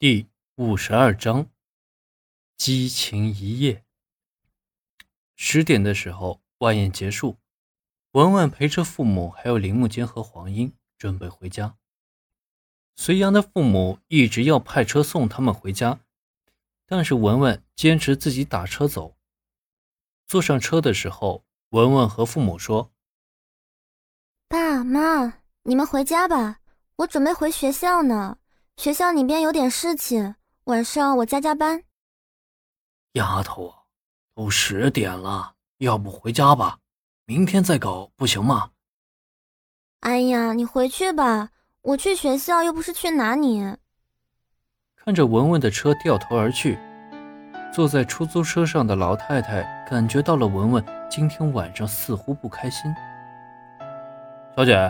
第五十二章，激情一夜。十点的时候，晚宴结束，文文陪着父母还有铃木间和黄英准备回家。隋阳的父母一直要派车送他们回家，但是文文坚持自己打车走。坐上车的时候，文文和父母说：“爸妈，你们回家吧，我准备回学校呢。”学校里边有点事情，晚上我加加班。丫头，都十点了，要不回家吧？明天再搞不行吗？哎呀，你回去吧，我去学校又不是去拿你。看着文文的车掉头而去，坐在出租车上的老太太感觉到了文文今天晚上似乎不开心。小姐，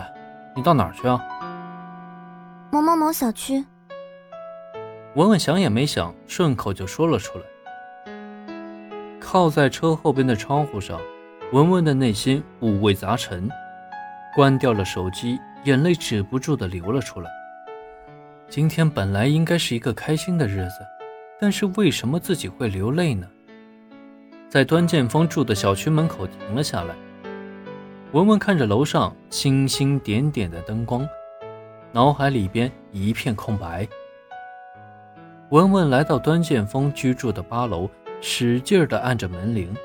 你到哪儿去啊？某某某小区。文文想也没想，顺口就说了出来。靠在车后边的窗户上，文文的内心五味杂陈。关掉了手机，眼泪止不住的流了出来。今天本来应该是一个开心的日子，但是为什么自己会流泪呢？在端剑锋住的小区门口停了下来。文文看着楼上星星点点的灯光，脑海里边一片空白。文文来到端剑锋居住的八楼，使劲地按着门铃。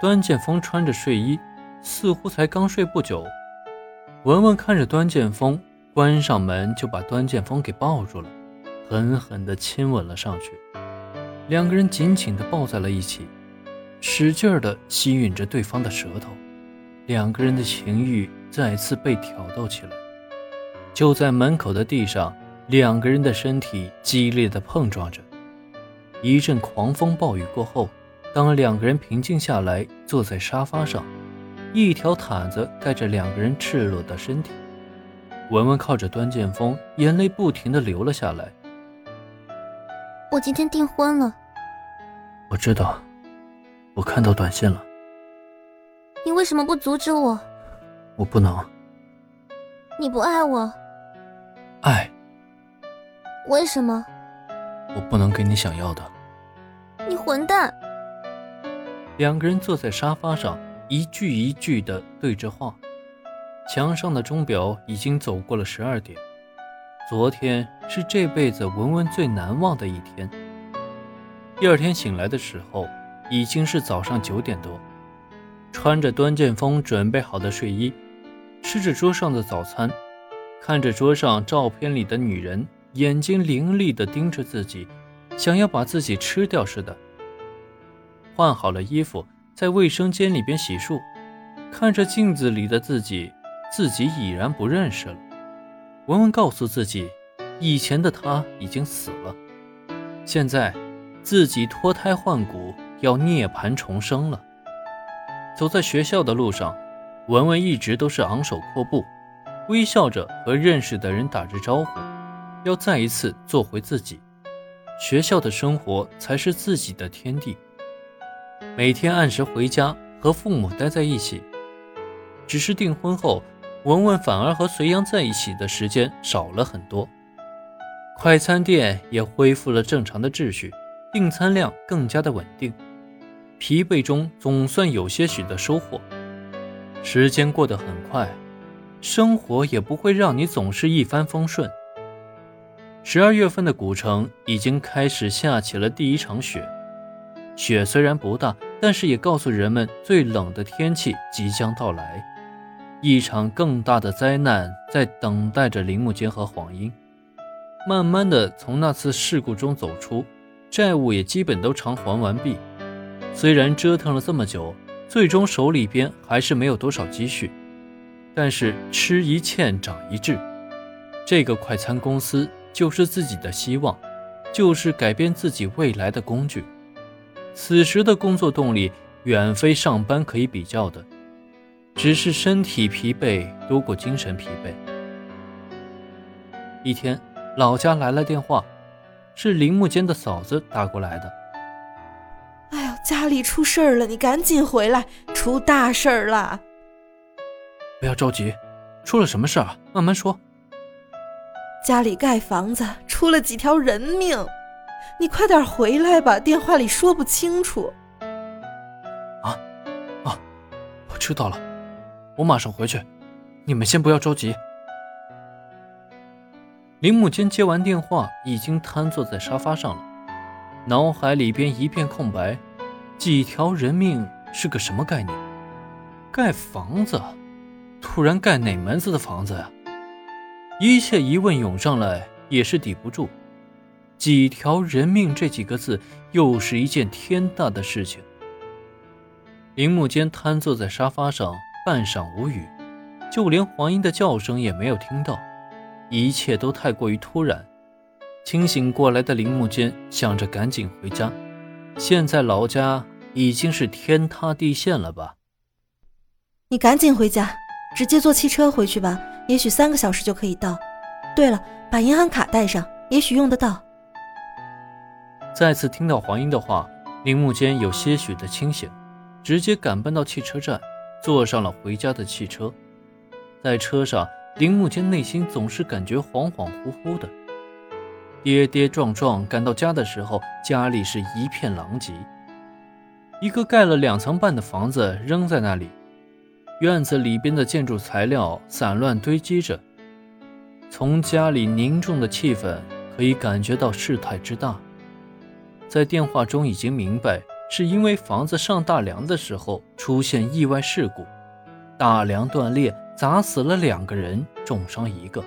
端剑锋穿着睡衣，似乎才刚睡不久。文文看着端剑锋关上门，就把端剑锋给抱住了，狠狠地亲吻了上去。两个人紧紧地抱在了一起，使劲地吸吮着对方的舌头。两个人的情欲再次被挑逗起来。就在门口的地上。两个人的身体激烈的碰撞着，一阵狂风暴雨过后，当两个人平静下来，坐在沙发上，一条毯子盖着两个人赤裸的身体。文文靠着端剑锋，眼泪不停的流了下来。我今天订婚了。我知道，我看到短信了。你为什么不阻止我？我不能。你不爱我？爱。为什么？我不能给你想要的。你混蛋！两个人坐在沙发上，一句一句的对着话。墙上的钟表已经走过了十二点。昨天是这辈子文文最难忘的一天。第二天醒来的时候，已经是早上九点多。穿着端剑锋准备好的睡衣，吃着桌上的早餐，看着桌上照片里的女人。眼睛凌厉地盯着自己，想要把自己吃掉似的。换好了衣服，在卫生间里边洗漱，看着镜子里的自己，自己已然不认识了。文文告诉自己，以前的他已经死了，现在自己脱胎换骨，要涅槃重生了。走在学校的路上，文文一直都是昂首阔步，微笑着和认识的人打着招呼。要再一次做回自己，学校的生活才是自己的天地。每天按时回家和父母待在一起，只是订婚后，文文反而和隋阳在一起的时间少了很多。快餐店也恢复了正常的秩序，订餐量更加的稳定。疲惫中总算有些许的收获。时间过得很快，生活也不会让你总是一帆风顺。十二月份的古城已经开始下起了第一场雪，雪虽然不大，但是也告诉人们最冷的天气即将到来，一场更大的灾难在等待着铃木间和黄英。慢慢的从那次事故中走出，债务也基本都偿还完毕。虽然折腾了这么久，最终手里边还是没有多少积蓄，但是吃一堑长一智，这个快餐公司。就是自己的希望，就是改变自己未来的工具。此时的工作动力远非上班可以比较的，只是身体疲惫多过精神疲惫。一天，老家来了电话，是林木间的嫂子打过来的。哎呦，家里出事儿了，你赶紧回来，出大事儿了！不要着急，出了什么事啊？慢慢说。家里盖房子出了几条人命，你快点回来吧，电话里说不清楚。啊啊，我知道了，我马上回去，你们先不要着急。林木间接完电话，已经瘫坐在沙发上了，脑海里边一片空白。几条人命是个什么概念？盖房子，突然盖哪门子的房子呀？一切疑问涌上来，也是抵不住。几条人命这几个字，又是一件天大的事情。林木间瘫坐在沙发上，半晌无语，就连黄英的叫声也没有听到。一切都太过于突然。清醒过来的林木间想着赶紧回家，现在老家。已经是天塌地陷了吧？你赶紧回家，直接坐汽车回去吧，也许三个小时就可以到。对了，把银行卡带上，也许用得到。再次听到黄英的话，铃木间有些许的清醒，直接赶奔到汽车站，坐上了回家的汽车。在车上，铃木间内心总是感觉恍恍惚惚的。跌跌撞撞赶到家的时候，家里是一片狼藉。一个盖了两层半的房子扔在那里，院子里边的建筑材料散乱堆积着。从家里凝重的气氛可以感觉到事态之大。在电话中已经明白，是因为房子上大梁的时候出现意外事故，大梁断裂砸死了两个人，重伤一个，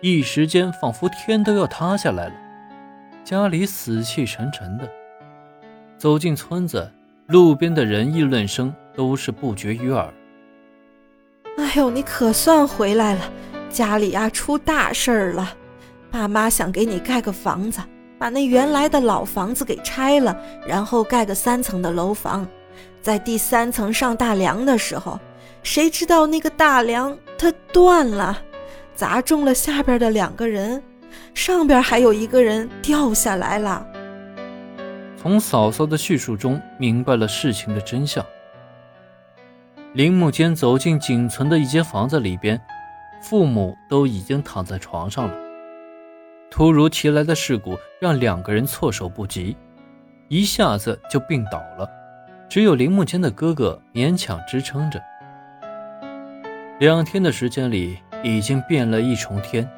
一时间仿佛天都要塌下来了。家里死气沉沉的，走进村子。路边的人议论声都是不绝于耳。哎呦，你可算回来了！家里呀出大事儿了，爸妈想给你盖个房子，把那原来的老房子给拆了，然后盖个三层的楼房。在第三层上大梁的时候，谁知道那个大梁它断了，砸中了下边的两个人，上边还有一个人掉下来了。从嫂嫂的叙述中明白了事情的真相。林木间走进仅存的一间房子里边，父母都已经躺在床上了。突如其来的事故让两个人措手不及，一下子就病倒了，只有林木间的哥哥勉强支撑着。两天的时间里，已经变了一重天。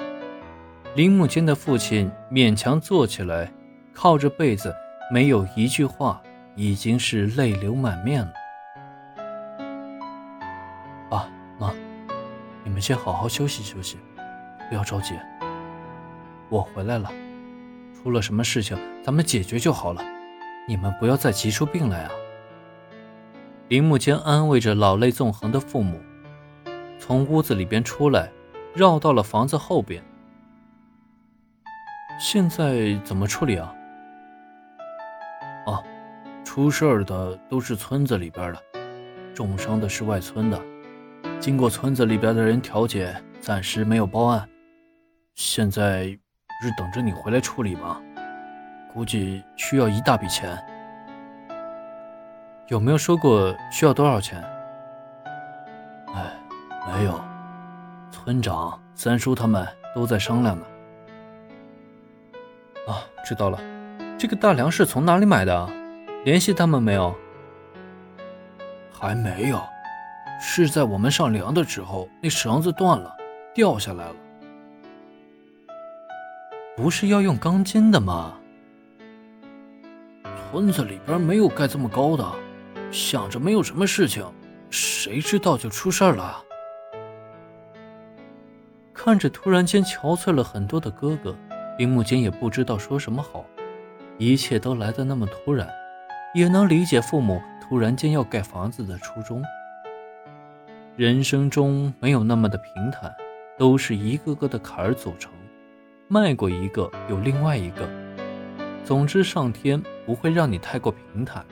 林木间的父亲勉强坐起来，靠着被子。没有一句话，已经是泪流满面了。先好好休息休息，不要着急。我回来了，出了什么事情咱们解决就好了，你们不要再急出病来啊！林木间安慰着老泪纵横的父母，从屋子里边出来，绕到了房子后边。现在怎么处理啊？哦出事儿的都是村子里边的，重伤的是外村的。经过村子里边的人调解，暂时没有报案。现在是等着你回来处理吗？估计需要一大笔钱。有没有说过需要多少钱？哎，没有。村长、三叔他们都在商量呢。啊，知道了。这个大梁是从哪里买的？联系他们没有？还没有，是在我们上梁的时候，那绳子断了，掉下来了。不是要用钢筋的吗？村子里边没有盖这么高的，想着没有什么事情，谁知道就出事了。看着突然间憔悴了很多的哥哥，林木间也不知道说什么好，一切都来得那么突然。也能理解父母突然间要盖房子的初衷。人生中没有那么的平坦，都是一个个的坎儿组成，迈过一个有另外一个。总之，上天不会让你太过平坦。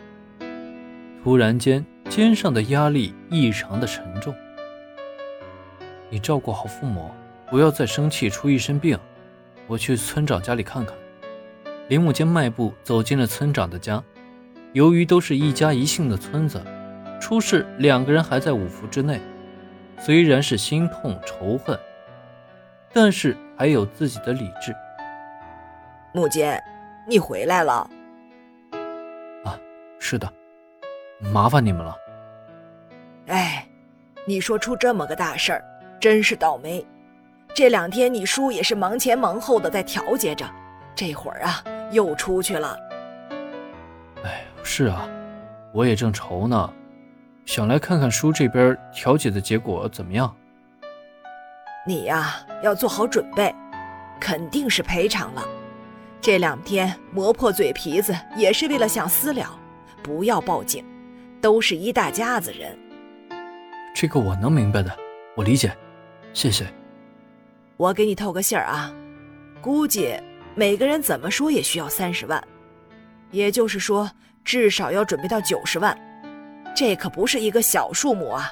突然间，肩上的压力异常的沉重。你照顾好父母，不要再生气出一身病。我去村长家里看看。林木间迈步走进了村长的家。由于都是一家一姓的村子，出事两个人还在五福之内。虽然是心痛仇恨，但是还有自己的理智。木剑，你回来了。啊，是的，麻烦你们了。哎，你说出这么个大事儿，真是倒霉。这两天你叔也是忙前忙后的在调节着，这会儿啊又出去了。哎，是啊，我也正愁呢，想来看看叔这边调解的结果怎么样。你呀要做好准备，肯定是赔偿了。这两天磨破嘴皮子也是为了想私了，不要报警，都是一大家子人。这个我能明白的，我理解，谢谢。我给你透个信儿啊，估计每个人怎么说也需要三十万，也就是说至少要准备到九十万，这可不是一个小数目啊。